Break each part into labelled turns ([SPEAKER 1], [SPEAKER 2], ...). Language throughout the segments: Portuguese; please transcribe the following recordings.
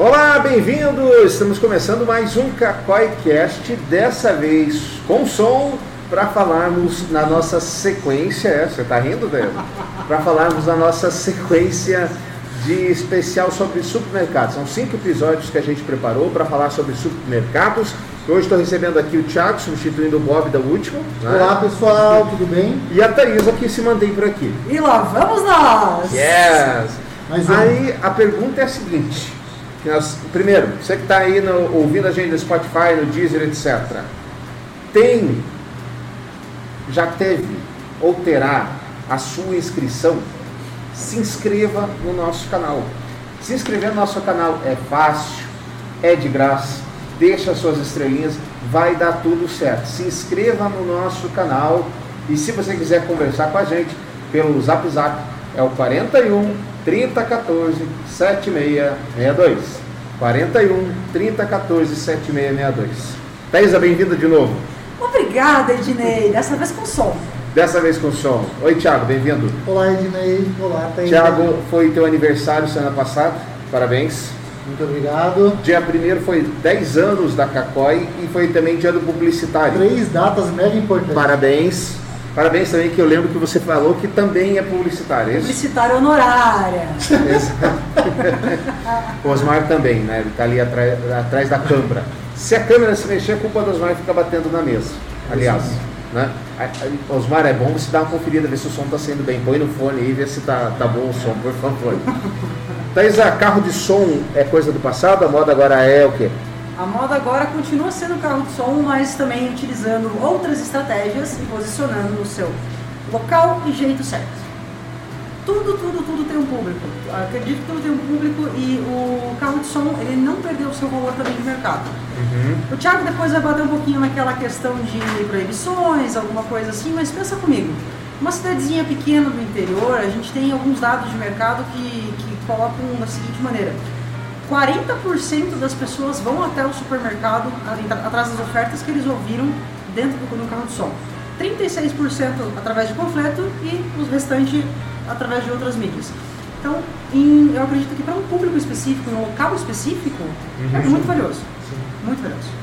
[SPEAKER 1] Olá, bem-vindos! Estamos começando mais um CacóiCast, dessa vez com som, para falarmos na nossa sequência. É, você está rindo, velho? Para falarmos na nossa sequência de especial sobre supermercados. São cinco episódios que a gente preparou para falar sobre supermercados. Hoje estou recebendo aqui o Thiago, substituindo o Bob da última.
[SPEAKER 2] Né? Olá pessoal, tudo bem?
[SPEAKER 1] E a Thaisa que se mantém por aqui.
[SPEAKER 3] E lá vamos nós!
[SPEAKER 1] Yes! Um. Aí a pergunta é a seguinte: nós, primeiro, você que está aí no, ouvindo a gente no Spotify, no Deezer, etc. Tem, já teve ou terá a sua inscrição? Se inscreva no nosso canal. Se inscrever no nosso canal é fácil, é de graça, deixa suas estrelinhas, vai dar tudo certo. Se inscreva no nosso canal e se você quiser conversar com a gente pelo Zap Zap, é o 41 3014 7662. 41 3014 7662. Thaisa, bem-vinda de novo.
[SPEAKER 3] Obrigada, Ednei. Dessa vez com som.
[SPEAKER 1] Dessa vez com som. Oi, Thiago, bem-vindo.
[SPEAKER 2] Olá, Ednei. Olá, Thaisa.
[SPEAKER 1] Thiago, foi teu aniversário semana passada. Parabéns.
[SPEAKER 2] Muito obrigado.
[SPEAKER 1] Dia 1 foi 10 anos da Cacói e foi também dia do publicitário.
[SPEAKER 2] Três datas mega importantes.
[SPEAKER 1] Parabéns. Parabéns também que eu lembro que você falou que também é publicitário.
[SPEAKER 3] É publicitária honorária.
[SPEAKER 1] o Osmar também, né? Ele está ali atrás, atrás da câmera. Se a câmera se mexer, a culpa do Osmar fica batendo na mesa. Aliás, né? Osmar, é bom você dar uma conferida, ver se o som está sendo bem. Põe no fone aí, vê se tá, tá bom o som, por favor. Thaisa, carro de som é coisa do passado? A moda agora é o quê?
[SPEAKER 3] A moda agora continua sendo carro de som, mas também utilizando outras estratégias e posicionando no seu local e jeito certo. Tudo, tudo, tudo tem um público. Acredito que tudo tem um público e o carro de som ele não perdeu o seu valor também de mercado. Uhum. O Thiago depois vai bater um pouquinho naquela questão de proibições, alguma coisa assim, mas pensa comigo. Uma cidadezinha pequena do interior, a gente tem alguns dados de mercado que, que colocam da seguinte maneira 40% das pessoas vão até o supermercado atrás das ofertas que eles ouviram dentro do, carro de som. 36% através de panfleto e o restante através de outras mídias. Então, em, eu acredito que para um público específico, um local específico, uhum. é muito valioso. Sim. Muito valioso.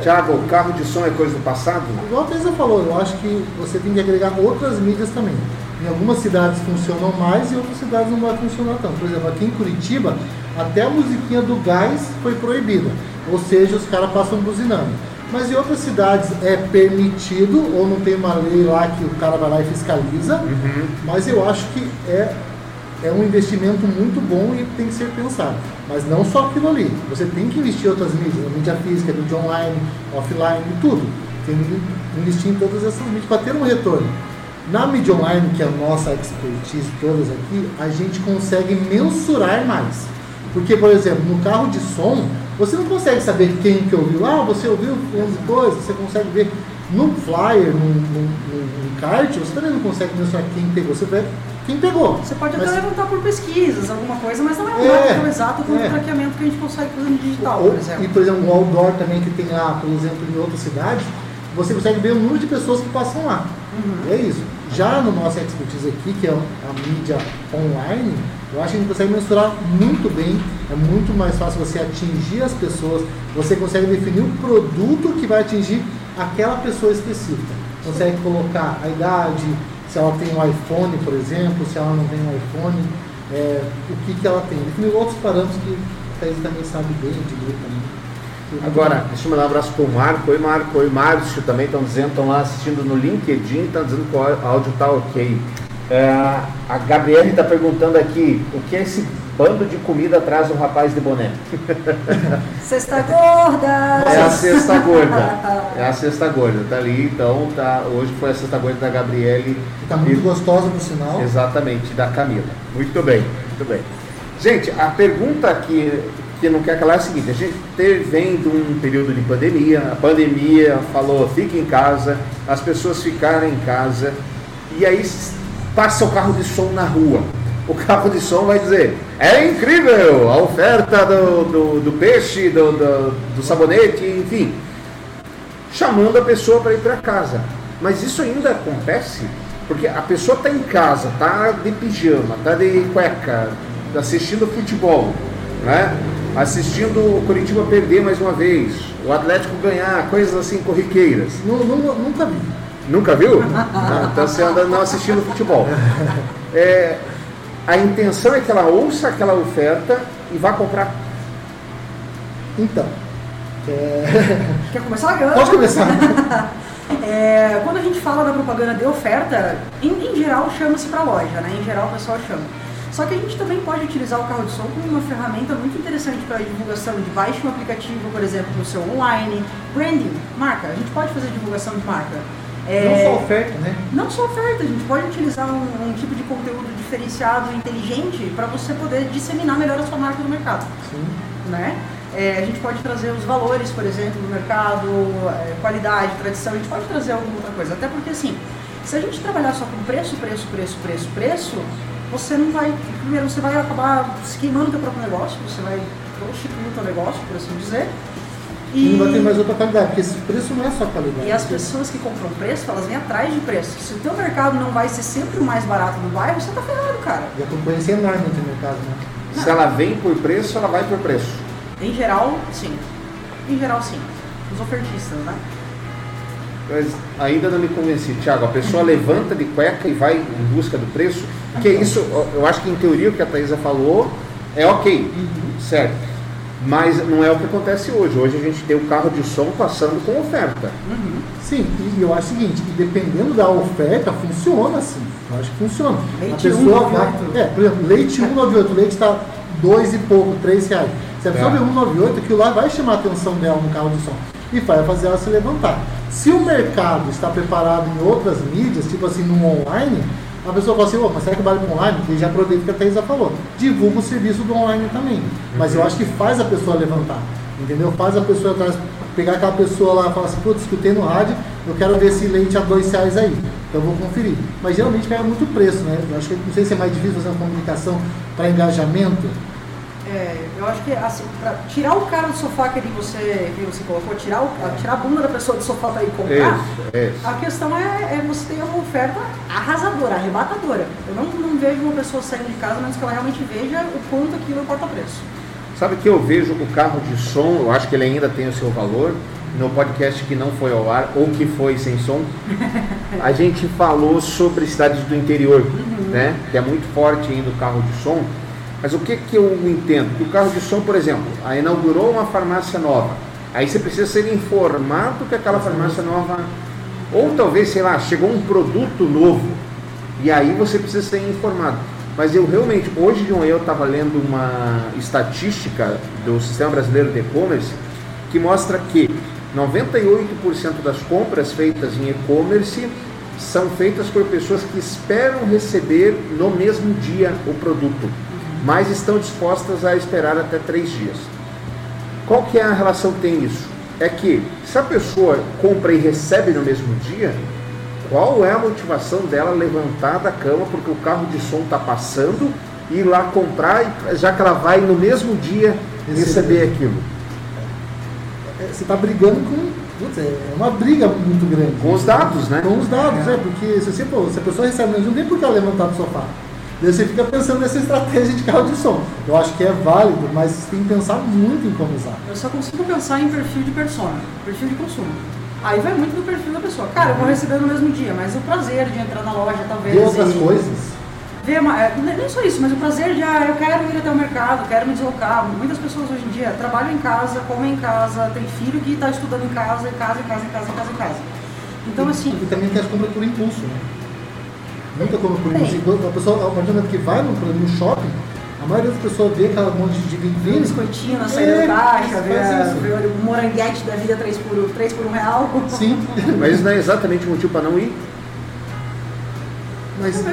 [SPEAKER 1] Tiago, o carro de som é coisa do passado?
[SPEAKER 2] Igual a Teresa falou, eu acho que você tem que agregar outras mídias também. Em algumas cidades funcionam mais e em outras cidades não vai funcionar tanto. Por exemplo, aqui em Curitiba, até a musiquinha do gás foi proibida. Ou seja, os caras passam buzinando. Mas em outras cidades é permitido, ou não tem uma lei lá que o cara vai lá e fiscaliza. Uhum. Mas eu acho que é, é um investimento muito bom e tem que ser pensado. Mas não só aquilo ali. Você tem que investir em outras mídias, mídia física, mídia online, offline, tudo. Tem que investir em todas essas mídias para ter um retorno. Na mídia online, que é a nossa expertise todas aqui, a gente consegue mensurar mais. Porque, por exemplo, no carro de som, você não consegue saber quem que ouviu. Ah, você ouviu 11 coisas, você consegue ver no flyer, no, no, no, kart, você também não consegue mencionar quem pegou. Você vê quem pegou.
[SPEAKER 3] Você pode mas... até levantar por pesquisas, alguma coisa, mas não é é, exato como é. o traqueamento que a gente consegue fazer no digital,
[SPEAKER 2] Ou,
[SPEAKER 3] por exemplo.
[SPEAKER 2] E, por exemplo, o outdoor também que tem lá, por exemplo, em outras cidades, você consegue ver o número de pessoas que passam lá. Uhum. É isso. Já no nosso expertise aqui, que é a mídia online, eu acho que a gente consegue mensurar muito bem, é muito mais fácil você atingir as pessoas, você consegue definir o produto que vai atingir aquela pessoa específica. Consegue colocar a idade, se ela tem um iPhone, por exemplo, se ela não tem um iPhone, é, o que, que ela tem. Definir outros parâmetros que a Thaís também sabe bem, de também.
[SPEAKER 1] Agora, deixa eu mandar um abraço para o Marco. Oi, Marco. Oi, Márcio também estão dizendo, estão lá assistindo no LinkedIn, estão dizendo que o áudio está ok. É, a Gabriele está perguntando aqui o que é esse bando de comida atrás do rapaz de boné.
[SPEAKER 3] Cesta gorda!
[SPEAKER 1] É a cesta gorda. É a cesta gorda. Tá ali, então, tá, hoje foi a cesta gorda da Gabriele.
[SPEAKER 2] Está muito e, gostosa por sinal.
[SPEAKER 1] Exatamente, da Camila. Muito bem, muito bem. Gente, a pergunta que, que não quer calar é a seguinte, a gente vem de um período de pandemia, a pandemia falou, fique em casa, as pessoas ficaram em casa, e aí passa o carro de som na rua. O carro de som vai dizer: é incrível a oferta do, do, do peixe, do, do, do sabonete, enfim, chamando a pessoa para ir para casa. Mas isso ainda acontece porque a pessoa está em casa, está de pijama, está de cueca, assistindo futebol. né? Assistindo o Curitiba perder mais uma vez, o Atlético ganhar, coisas assim corriqueiras.
[SPEAKER 2] Nu- nu- Nunca vi.
[SPEAKER 1] Nunca viu? Não, então você anda não assistindo futebol. É, a intenção é que ela ouça aquela oferta e vá comprar.
[SPEAKER 2] Então. é,
[SPEAKER 3] Quer começar, Gana?
[SPEAKER 2] Pode começar.
[SPEAKER 3] É, quando a gente fala da propaganda de oferta, em, em geral chama-se para loja, né? Em geral o pessoal chama. Só que a gente também pode utilizar o carro de som como uma ferramenta muito interessante para divulgação de baixe um aplicativo, por exemplo, no seu online, branding, marca. A gente pode fazer divulgação de marca. É,
[SPEAKER 2] Não só oferta, né?
[SPEAKER 3] não só oferta, a gente pode utilizar um, um tipo de conteúdo diferenciado, inteligente, para você poder disseminar melhor a sua marca no mercado
[SPEAKER 2] Sim.
[SPEAKER 3] né? É, a gente pode trazer os valores, por exemplo, do mercado, é, qualidade, tradição, a gente pode trazer alguma outra coisa. Até porque, assim, se a gente trabalhar só com preço, preço, preço, preço, preço, você não vai, primeiro, você vai acabar se queimando o teu próprio negócio, você vai prostituir o teu negócio, por assim dizer.
[SPEAKER 2] E não vai ter mais outra qualidade, porque esse preço não é só qualidade.
[SPEAKER 3] E as pessoas que compram preço, elas vêm atrás de preço. Se o teu mercado não vai ser sempre o mais barato do bairro, você tá ferrado, cara.
[SPEAKER 2] E a concorrência é enorme no mercado, né?
[SPEAKER 1] Se ela vem por preço, ela vai por preço.
[SPEAKER 3] Em geral, sim. Em geral, sim. Os ofertistas, né?
[SPEAKER 1] Mas ainda não me convenci. Tiago, a pessoa levanta de cueca e vai em busca do preço. Porque isso, eu acho que em teoria o que a Thaisa falou é ok, certo. Mas não é o que acontece hoje. Hoje a gente tem o carro de som passando com oferta.
[SPEAKER 2] Sim, e eu acho o seguinte, que dependendo da oferta, funciona sim. Eu acho que funciona.
[SPEAKER 3] Leite
[SPEAKER 2] a pessoa
[SPEAKER 3] 1,98.
[SPEAKER 2] vai. É, por exemplo, leite 198, o leite está dois e pouco, três reais. Se a pessoa
[SPEAKER 1] É.
[SPEAKER 2] vê 198, aquilo lá vai chamar a atenção dela no carro de som e vai fazer ela se levantar. Se o mercado está preparado em outras mídias, tipo assim, no online, a pessoa fala assim, "Ô, mas será que vale para online? Porque já aproveita que a Thaisa falou. Divulga o serviço do online também. Mas eu acho que faz a pessoa levantar. Entendeu? Faz a pessoa atrás, pegar aquela pessoa lá e falar assim, putz, escutei no rádio, eu quero ver esse leite a dois reais aí. Então eu vou conferir. Mas geralmente pega muito preço, né? Eu acho que não sei se é mais difícil fazer uma comunicação para engajamento.
[SPEAKER 3] É, eu acho que assim, tirar o cara do sofá que, você, que você colocou, tirar, o, tirar a bunda da pessoa do sofá para ir comprar,
[SPEAKER 1] Isso, isso.
[SPEAKER 3] a questão é, é você ter uma oferta arrasadora, arrebatadora. Eu não, não vejo uma pessoa saindo de casa, menos que ela realmente veja o quanto aquilo importa preço.
[SPEAKER 1] Sabe que eu vejo o carro de som, eu acho que ele ainda tem o seu valor. No podcast que não foi ao ar, ou que foi sem som, a gente falou sobre cidades do interior, né? Que é muito forte ainda o carro de som. Mas o que, que eu entendo? Que o carro de som, por exemplo, aí inaugurou uma farmácia nova. Aí você precisa ser informado que aquela farmácia nova. Ou talvez, sei lá, chegou um produto novo. E aí você precisa ser informado. Mas eu realmente, hoje de manhã eu estava lendo uma estatística do Sistema Brasileiro de E-Commerce que mostra que 98% das compras feitas em e-commerce são feitas por pessoas que esperam receber no mesmo dia o produto, mas estão dispostas a esperar até três dias. Qual que é a relação que tem isso? É que se a pessoa compra e recebe no mesmo dia, qual é a motivação dela levantar da cama porque o carro de som está passando e ir lá comprar, já que ela vai no mesmo dia receber
[SPEAKER 2] Receber.
[SPEAKER 1] aquilo?
[SPEAKER 2] É, Você está brigando com. É uma briga muito grande.
[SPEAKER 1] Com os dados, né?
[SPEAKER 2] Com os dados, é, porque se, você, pô, se a pessoa recebe menos, não tem por que ela levantar do sofá. Daí você fica pensando nessa estratégia de carro de som. Eu acho que é válido, mas você tem que pensar muito em como usar.
[SPEAKER 3] Eu só consigo pensar em perfil de persona, perfil de consumo. Aí vai muito do perfil da pessoa. Cara, eu vou receber no mesmo dia, mas o prazer de entrar na loja, talvez.
[SPEAKER 2] E outras
[SPEAKER 3] e-
[SPEAKER 2] coisas.
[SPEAKER 3] ver uma, é, nem nem só isso, mas o prazer de, ah, eu quero ir até o mercado, quero me deslocar. Muitas pessoas hoje em dia trabalham em casa, comem em casa, tem filho que está estudando em casa, em casa, em casa, em casa, em casa, em casa. Então, assim,
[SPEAKER 2] E também tem as compras por impulso, né? Muita compra por. Então, A pessoa, a partir do momento que vai no, no shopping, a maioria das pessoas vê aquela monte de vitrine.
[SPEAKER 3] biscoitinho na saída
[SPEAKER 2] É,
[SPEAKER 3] do caixa, vê,
[SPEAKER 2] isso.
[SPEAKER 3] o moranguete da vida 3 por, 3 por 1 real.
[SPEAKER 2] Sim.
[SPEAKER 1] Mas isso não é exatamente o motivo para não ir.
[SPEAKER 2] Mas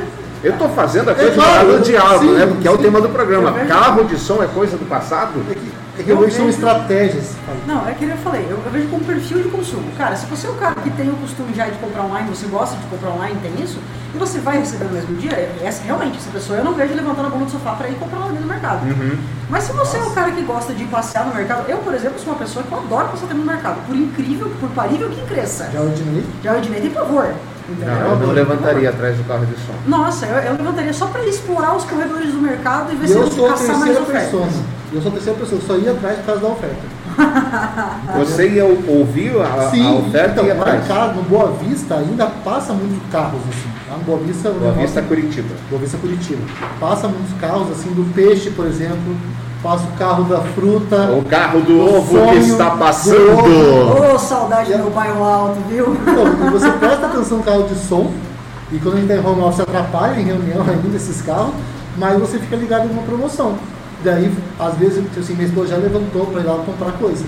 [SPEAKER 1] Eu estou fazendo a coisa
[SPEAKER 2] É claro,
[SPEAKER 1] do diálogo,
[SPEAKER 2] sim,
[SPEAKER 1] né? Porque é o
[SPEAKER 2] sim.
[SPEAKER 1] tema do programa.
[SPEAKER 3] É.
[SPEAKER 1] Carro de som é coisa do passado?
[SPEAKER 2] é que, é que eu vejo que são estratégias.
[SPEAKER 3] Não, é que eu falei, eu, eu vejo como perfil de consumo. Cara, se você é o cara que tem o costume já de comprar online, você gosta de comprar online, tem isso, e você vai receber no mesmo dia, essa, realmente, essa pessoa eu não vejo levantando a bunda do sofá para ir comprar online no mercado.
[SPEAKER 1] Uhum.
[SPEAKER 3] Mas se você é o cara que gosta de passear no mercado, eu, por exemplo, sou uma pessoa que eu adoro passear tempo no mercado, por incrível, por parível que cresça.
[SPEAKER 2] Já ordinei.
[SPEAKER 3] Já eu Ednei tem pavor. Entendeu?
[SPEAKER 1] Não, eu não levantaria atrás do carro de som.
[SPEAKER 3] Nossa, eu, eu levantaria só para explorar os corredores do mercado e ver
[SPEAKER 2] E
[SPEAKER 3] se
[SPEAKER 2] eu
[SPEAKER 3] eu
[SPEAKER 2] sou a
[SPEAKER 3] caçar mais
[SPEAKER 2] terceira
[SPEAKER 3] ofertas.
[SPEAKER 2] pessoa. Eu sou a terceira pessoa, eu só ia atrás por causa da oferta.
[SPEAKER 1] Você ia ouvir a, a
[SPEAKER 2] Sim,
[SPEAKER 1] oferta
[SPEAKER 2] então,
[SPEAKER 1] e ia atrás.
[SPEAKER 2] casa, no Boa Vista, ainda passa muitos carros assim. Lá no Boa Vista,
[SPEAKER 1] Boa Vista Curitiba.
[SPEAKER 2] Boa Vista Curitiba. Passa muitos carros assim do peixe, por exemplo. Passa o carro da fruta.
[SPEAKER 1] O carro do
[SPEAKER 2] O
[SPEAKER 1] ovo que está
[SPEAKER 2] do
[SPEAKER 1] passando.
[SPEAKER 3] Ô, saudade do meu bairro alto, viu?
[SPEAKER 2] Então, e você presta atenção no carro de som, e quando a gente está em home office atrapalha em reunião ainda esses carros, mas você fica ligado em uma promoção. Daí, às vezes, assim, minha esposa já levantou para ir lá comprar coisa.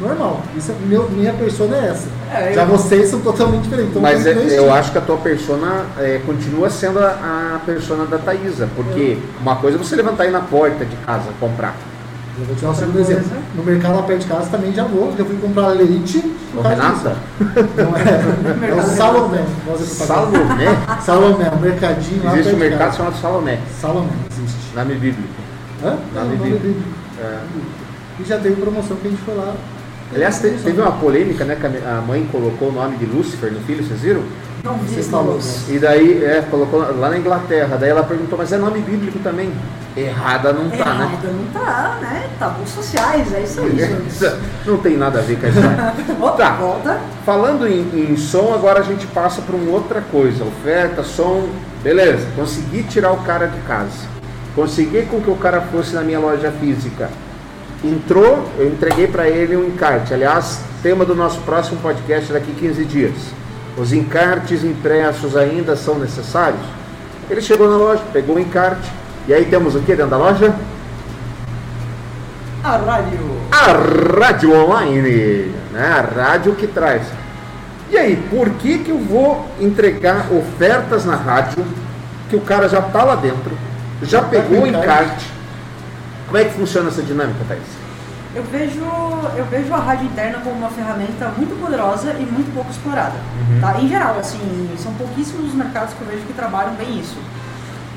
[SPEAKER 2] Normal. Isso é, meu, minha persona é essa.
[SPEAKER 3] É,
[SPEAKER 2] já
[SPEAKER 3] eu-
[SPEAKER 2] vocês são totalmente diferentes. Então,
[SPEAKER 1] Mas é- eu acho que a tua persona é, continua sendo a, a persona da Thaisa, porque uma coisa é você levantar aí na porta de casa comprar.
[SPEAKER 2] Eu vou te dar um segundo exemplo. No mercado lá perto de casa também já vou. Já fui comprar leite.
[SPEAKER 1] Ô, Renata?
[SPEAKER 2] Não é. É o Salomé.
[SPEAKER 1] Salomé?
[SPEAKER 2] Salomé, um mercadinho lá
[SPEAKER 1] Existe um mercado chamado Salomé,
[SPEAKER 2] Salomé, existe.
[SPEAKER 1] nome bíblico.
[SPEAKER 2] Hã? Nome bíblico.
[SPEAKER 1] É.
[SPEAKER 2] E já teve promoção que a gente foi lá.
[SPEAKER 1] Aliás, te- teve uma polêmica, né? Que a mãe colocou o nome de Lúcifer no filho, vocês viram?
[SPEAKER 3] Não vi
[SPEAKER 2] falou,
[SPEAKER 3] luz.
[SPEAKER 1] E daí, é, colocou lá na Inglaterra. Daí ela perguntou, mas é nome bíblico também? Errada não tá, né?
[SPEAKER 3] Errada não tá, né? Tabus sociais, é isso aí.
[SPEAKER 1] Isso Não tem nada a ver com a história. Tá.
[SPEAKER 3] volta.
[SPEAKER 1] Falando em, em som, agora a gente passa para uma outra coisa. Oferta, som, beleza. Consegui tirar o cara de casa. Consegui com que o cara fosse na minha loja física. Entrou, eu entreguei para ele um encarte. Aliás, tema do nosso próximo podcast daqui 15 dias. Os encartes impressos ainda são necessários? Ele chegou na loja, pegou o encarte. E aí temos o que dentro da loja?
[SPEAKER 3] A rádio.
[SPEAKER 1] a rádio online, né? a rádio que traz. E aí, por que, que eu vou entregar ofertas na rádio que o cara já está lá dentro, já pegou o encarte? Como é que funciona essa dinâmica, Thaís?
[SPEAKER 3] Eu vejo, eu vejo a rádio interna como uma ferramenta muito poderosa e muito pouco explorada. Tá? Em geral, assim, são pouquíssimos os mercados que eu vejo que trabalham bem isso.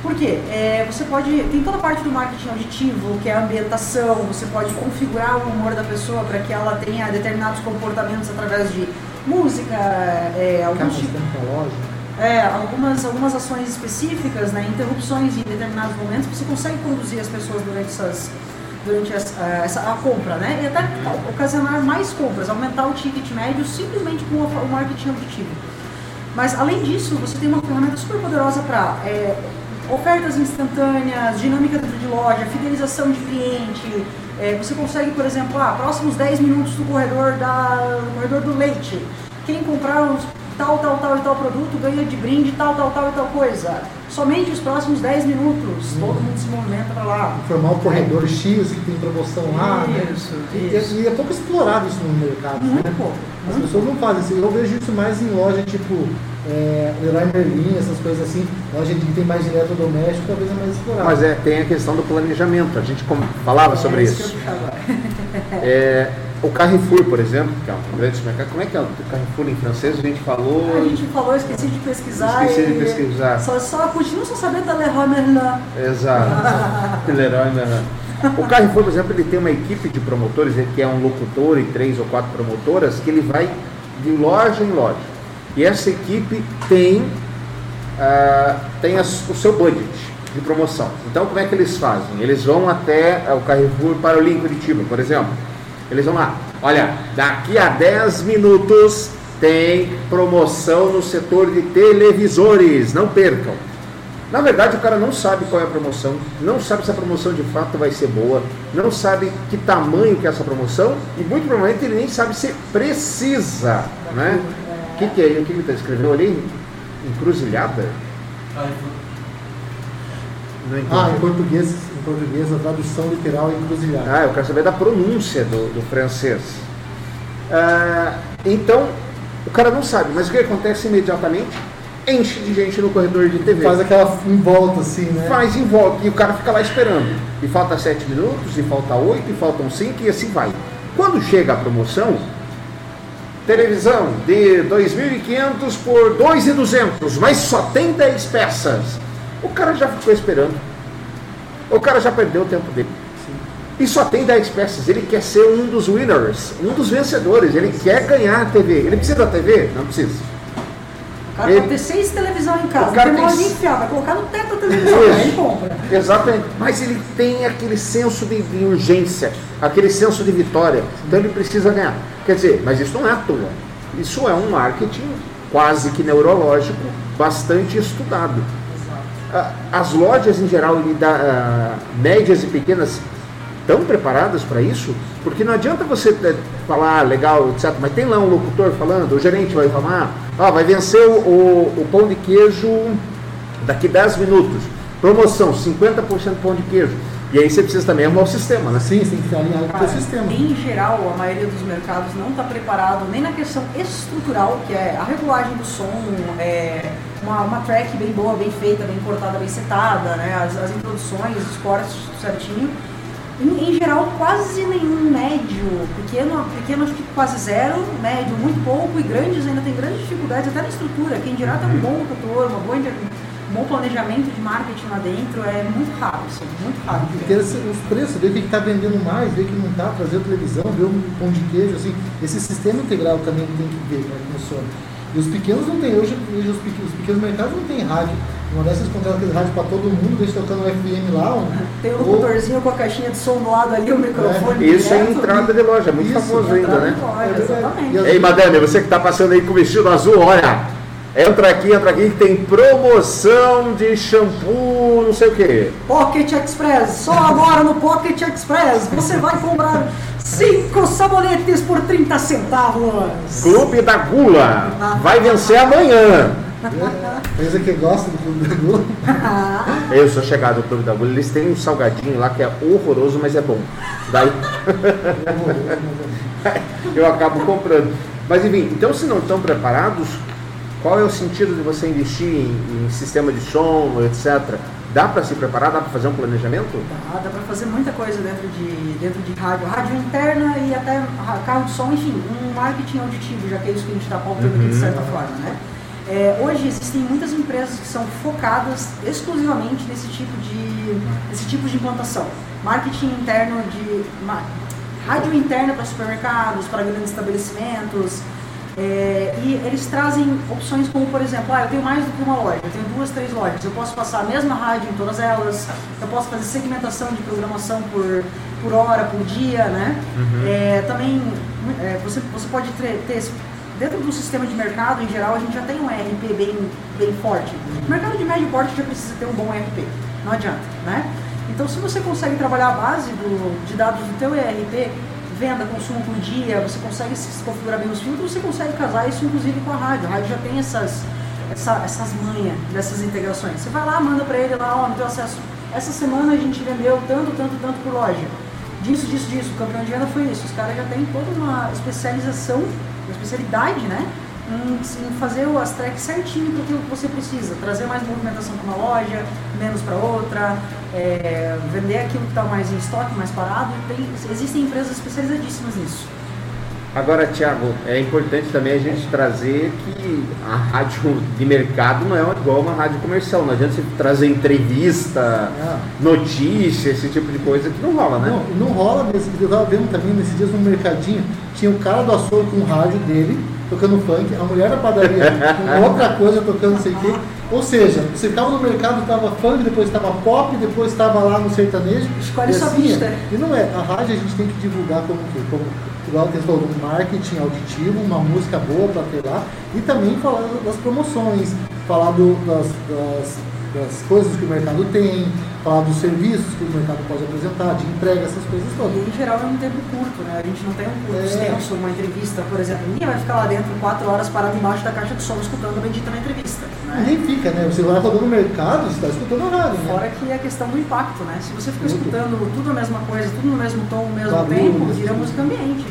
[SPEAKER 3] Por quê? É, você pode. Tem toda a parte do marketing auditivo, que é a ambientação, você pode configurar o humor da pessoa para que ela tenha determinados comportamentos através de música, é, alguns
[SPEAKER 2] Carros
[SPEAKER 3] tipos. É, algumas, algumas ações específicas, né, interrupções em determinados momentos, você consegue conduzir as pessoas durante, essas, durante as- a, essa, a compra, né? E até ocasionar mais compras, aumentar o ticket médio simplesmente com o, marketing auditivo. Mas além disso, você tem uma ferramenta super poderosa para ofertas instantâneas, dinâmica dentro de loja, fidelização de cliente. É, você consegue, por exemplo, ah, próximos 10 minutos do corredor, da, do corredor do leite. Quem comprar os tal, tal, tal e tal produto ganha de brinde tal, tal, tal e tal coisa. Somente os próximos 10 minutos, todo mundo se movimenta para lá.
[SPEAKER 2] Informar o corredor X que tem promoção lá. né?
[SPEAKER 3] Isso,
[SPEAKER 2] E,
[SPEAKER 3] isso.
[SPEAKER 2] e é pouco explorado isso no mercado.
[SPEAKER 3] Muito
[SPEAKER 2] né?
[SPEAKER 3] pouco.
[SPEAKER 2] As pessoas não fazem isso. Eu vejo isso mais em loja tipo é, Leroy Merlin, essas coisas assim. Loja que tem mais direto doméstico, talvez é mais explorado.
[SPEAKER 1] Mas é, tem a questão do planejamento, a gente falava sobre
[SPEAKER 3] É
[SPEAKER 1] isso.
[SPEAKER 3] que eu ia puxar agora.
[SPEAKER 1] É, o Carrefour, por exemplo, que é um grande mercado, como é que é o Carrefour em francês? A gente falou.
[SPEAKER 3] A gente falou, esqueci de pesquisar.
[SPEAKER 1] Esqueci de pesquisar.
[SPEAKER 3] Só, só continuo só sabendo da Leroy Merlin.
[SPEAKER 1] Exato. Leroy Merlin. O Carrefour, por exemplo, ele tem uma equipe de promotores, ele que é um locutor e três ou quatro promotoras, que ele vai de loja em loja. E essa equipe tem, ah, tem as- o seu budget de promoção. Então, como é que eles fazem? Eles vão até ah, o Carrefour para o Link Curitiba, por exemplo. Eles vão lá, olha, daqui a 10 minutos tem promoção no setor de televisores, não percam. Na verdade, o cara não sabe qual é a promoção, não sabe se a promoção de fato vai ser boa, não sabe que tamanho que é essa promoção e muito provavelmente ele nem sabe se precisa, né? O que, que é? O que ele está escrevendo ali? Encruzilhada? Não entendi.
[SPEAKER 2] Ah, em português, em português a tradução literal é encruzilhada.
[SPEAKER 1] Ah, eu quero saber da pronúncia do, do francês. Ah, então, o cara não sabe, mas o que acontece imediatamente? Enche de gente no corredor de TV.
[SPEAKER 2] Faz aquela em volta assim, né?
[SPEAKER 1] faz em volta e o cara fica lá esperando. E falta 7 minutos, e falta 8, e faltam 5 e assim vai. Quando chega a promoção, televisão de 2.500 por 2.200, mas só tem 10 peças. O cara já ficou esperando. O cara já perdeu o tempo dele. E só tem 10 peças. Ele quer ser um dos winners, um dos vencedores. Ele quer ganhar a TV. Ele precisa da TV? Não precisa.
[SPEAKER 3] O cara
[SPEAKER 1] Ele-
[SPEAKER 3] pode ter seis televisão em casa,
[SPEAKER 1] O cara
[SPEAKER 3] tem
[SPEAKER 1] tem
[SPEAKER 3] enfiar, vai colocar no teto da televisão, aí ele compra.
[SPEAKER 1] Exatamente. Mas ele tem aquele senso de, de urgência, aquele senso de vitória. Então ele precisa ganhar. Quer dizer, mas isso não é à toa. Isso é um marketing quase que neurológico, bastante estudado. Ah, As lojas em geral, ah, médias e pequenas, estão preparadas para isso? Porque não adianta você eh, falar, ah, legal, etc. Mas tem lá um locutor falando, o gerente vai falar, ah, vai vencer o, o- o pão de queijo daqui 10 minutos. Promoção, 50% pão de queijo. E aí você precisa também arrumar o sistema, né?
[SPEAKER 2] Sim, você tem que estar alinhado com o sistema.
[SPEAKER 3] Em geral, a maioria dos mercados não está preparado nem na questão estrutural, que é a regulagem do som, é, uma, uma track bem boa, bem feita, bem cortada, bem setada, né? as, as introduções, os cortes certinho. Em, em geral, quase nenhum médio, pequeno, pequeno acho que quase zero, médio muito pouco e grandes ainda tem grandes dificuldades, até na estrutura. Quem dirá ter um bom locutor, uma boa inter- um bom planejamento de marketing lá dentro é muito raro, assim, muito raro.
[SPEAKER 2] Os preços, ver o que está vendendo mais, ver o que não está, trazer televisão, ver um pão de queijo, assim, esse sistema integral também tem que ver como é que funciona. E os pequenos não tem, hoje os pequenos, os pequenos mercados não tem rádio. Uma dessas contratam aquele rádio para todo mundo, deixa tocando o FM lá. um-
[SPEAKER 3] Tem
[SPEAKER 2] ou-
[SPEAKER 3] locutorzinho com a caixinha de som do lado ali, o microfone.
[SPEAKER 1] Isso é
[SPEAKER 3] direto.
[SPEAKER 1] entrada de loja, muito
[SPEAKER 2] Isso,
[SPEAKER 1] famoso ainda, né?
[SPEAKER 3] loja,
[SPEAKER 2] É
[SPEAKER 3] exatamente.
[SPEAKER 2] E
[SPEAKER 1] Ei, madame, você que está passando aí com o vestido azul, olha. Entra aqui, entra aqui, que tem promoção de shampoo, não sei o quê.
[SPEAKER 3] Pocket Express, só agora no Pocket Express você vai comprar 5 sabonetes por 30 centavos.
[SPEAKER 1] Clube da Gula. Vai vencer amanhã.
[SPEAKER 2] Empresa que gosta do Clube da Gula.
[SPEAKER 1] Eu sou chegado ao Clube da Gula. Eles têm um salgadinho lá que é horroroso, mas é bom. Daí eu acabo comprando. Mas enfim, então se não estão preparados, qual é o sentido de você investir em, em sistema de som, etc? Dá para se preparar? Dá para fazer um planejamento?
[SPEAKER 3] Dá, dá pra fazer muita coisa dentro de, dentro de rádio, rádio interna e até carro de som, enfim, um marketing auditivo, já que é isso que a gente está pautando aqui de certa forma, né? É, hoje existem muitas empresas que são focadas exclusivamente nesse tipo de, nesse tipo de implantação. Marketing interno de. rádio interna para supermercados, para grandes estabelecimentos. É, e eles trazem opções como, por exemplo, ah, eu tenho mais do que uma loja, eu tenho duas, três lojas, eu posso passar a mesma rádio em todas elas, eu posso fazer segmentação de programação por, por hora, por dia, né? É, também é, você, você pode ter, ter dentro do sistema de mercado em geral, a gente já tem um ERP bem, bem forte. O mercado de médio porte já precisa ter um bom ERP, não adianta, né? Então, se você consegue trabalhar a base do, de dados do teu ERP, venda, consumo por dia, você consegue se configurar bem os filtros, você consegue casar isso inclusive com a rádio. A rádio já tem essas, essa- essas manhas dessas integrações. Você vai lá, manda para ele lá, ó, no teu acesso. Essa semana a gente vendeu tanto, tanto, tanto por loja. Disso, disso, disso. O campeão de venda foi isso. Os caras já têm toda uma especialização, uma especialidade, né? Em, em fazer as tracks certinho para aquilo que você precisa. Trazer mais movimentação para uma loja, menos para outra, é, vender aquilo que está mais em estoque, mais parado. Tem- existem empresas especializadíssimas nisso.
[SPEAKER 1] Agora, Thiago, é importante também a gente trazer que a rádio de mercado não é igual uma rádio comercial. Não adianta você trazer entrevista,
[SPEAKER 2] Ah.
[SPEAKER 1] notícia, esse tipo de coisa que não rola, né?
[SPEAKER 2] Não, não rola mesmo. Eu tava vendo também nesses dias no mercadinho, tinha o cara do açougue com o rádio dele, tocando funk, a mulher da padaria com outra coisa tocando não sei o quê. Ou seja, você ficava no mercado, tava funk, depois estava pop, depois estava lá no sertanejo.
[SPEAKER 3] Escolhe
[SPEAKER 2] e
[SPEAKER 3] sua
[SPEAKER 2] assim
[SPEAKER 3] pista.
[SPEAKER 2] é. E não é, a rádio a gente tem que divulgar como que? Como, igual você falou, um marketing auditivo, uma música boa para ter lá, e também falar das promoções, falar do- das, das, das coisas que o mercado tem, falar dos serviços que o mercado pode apresentar, de entrega, essas coisas todas.
[SPEAKER 3] E em geral é um tempo curto, né? A gente não tem um curto
[SPEAKER 2] É.
[SPEAKER 3] extenso, uma entrevista, por exemplo. Ninguém vai ficar lá dentro quatro horas parado embaixo da caixa de som escutando a bendita na entrevista. Né?
[SPEAKER 2] Ninguém fica, né? Você vai rodando o mercado, você está escutando a rádio, né?
[SPEAKER 3] Fora que é a questão do impacto, né? Se você fica
[SPEAKER 2] Muito.
[SPEAKER 3] escutando tudo a mesma coisa, tudo no mesmo tom, no mesmo
[SPEAKER 2] Barulho,
[SPEAKER 3] tempo, vira música ambiente.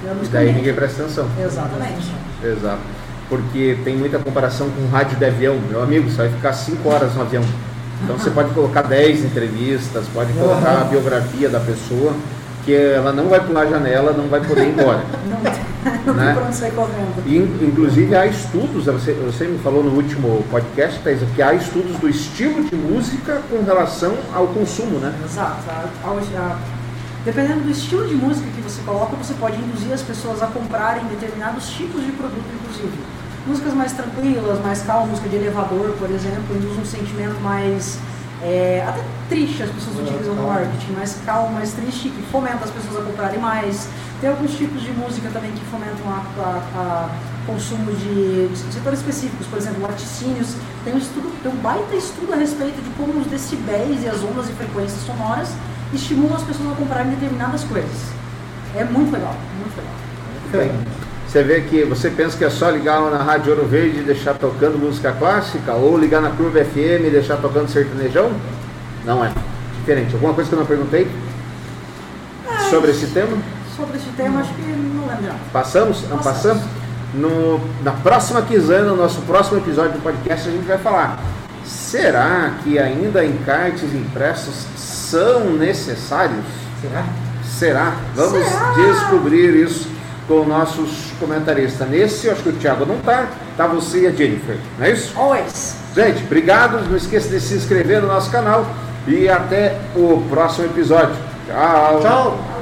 [SPEAKER 3] Vira
[SPEAKER 1] E
[SPEAKER 3] música
[SPEAKER 1] daí
[SPEAKER 3] ambiente.
[SPEAKER 1] ninguém presta atenção.
[SPEAKER 3] Exatamente.
[SPEAKER 1] Exato. Porque tem muita comparação com rádio de avião. Meu amigo, você vai ficar 5 horas no avião. Então você pode colocar 10 entrevistas, pode colocar a biografia da pessoa, que ela não vai pular a janela, não vai poder ir embora.
[SPEAKER 3] Não, não
[SPEAKER 1] Né? E, in- inclusive há estudos, você, você me falou no último podcast, Thais, que há estudos do estilo de música com relação ao consumo, né?
[SPEAKER 3] Exato. A- dependendo do estilo de música que você coloca, você pode induzir as pessoas a comprarem determinados tipos de produto, inclusive. Músicas mais tranquilas, mais calmas, música de elevador, por exemplo, induz um sentimento mais é, até triste as pessoas utilizam no marketing, mais calmo, mais triste, que fomenta as pessoas a comprarem mais. Tem alguns tipos de música também que fomentam a, a, a consumo de, de, setores específicos, por exemplo, laticínios. Tem um, estudo, tem um baita estudo a respeito de como os decibéis e as ondas e frequências sonoras estimulam as pessoas a comprarem determinadas coisas. É muito legal, muito legal.
[SPEAKER 1] Bem, você vê que você pensa que é só ligar na Rádio Ouro Verde e deixar tocando música clássica, ou ligar na Curva FM e deixar tocando sertanejão? Não é. Diferente. Alguma coisa que eu não perguntei sobre esse tema?
[SPEAKER 3] Sobre esse tema, acho que não lembro.
[SPEAKER 1] Passamos? Não passamos? No, na próxima quinzena, no nosso próximo episódio do podcast, a gente vai falar. Será que ainda encartes impressos são necessários?
[SPEAKER 2] Será?
[SPEAKER 1] Será? Vamos
[SPEAKER 3] Será?
[SPEAKER 1] descobrir isso com nossos comentaristas. Nesse, eu acho que o Thiago não está, tá você e a Jennifer, não é isso?
[SPEAKER 3] Always.
[SPEAKER 1] Gente, obrigado. Não esqueça de se inscrever no nosso canal e até o próximo episódio. Tchau.
[SPEAKER 2] Tchau.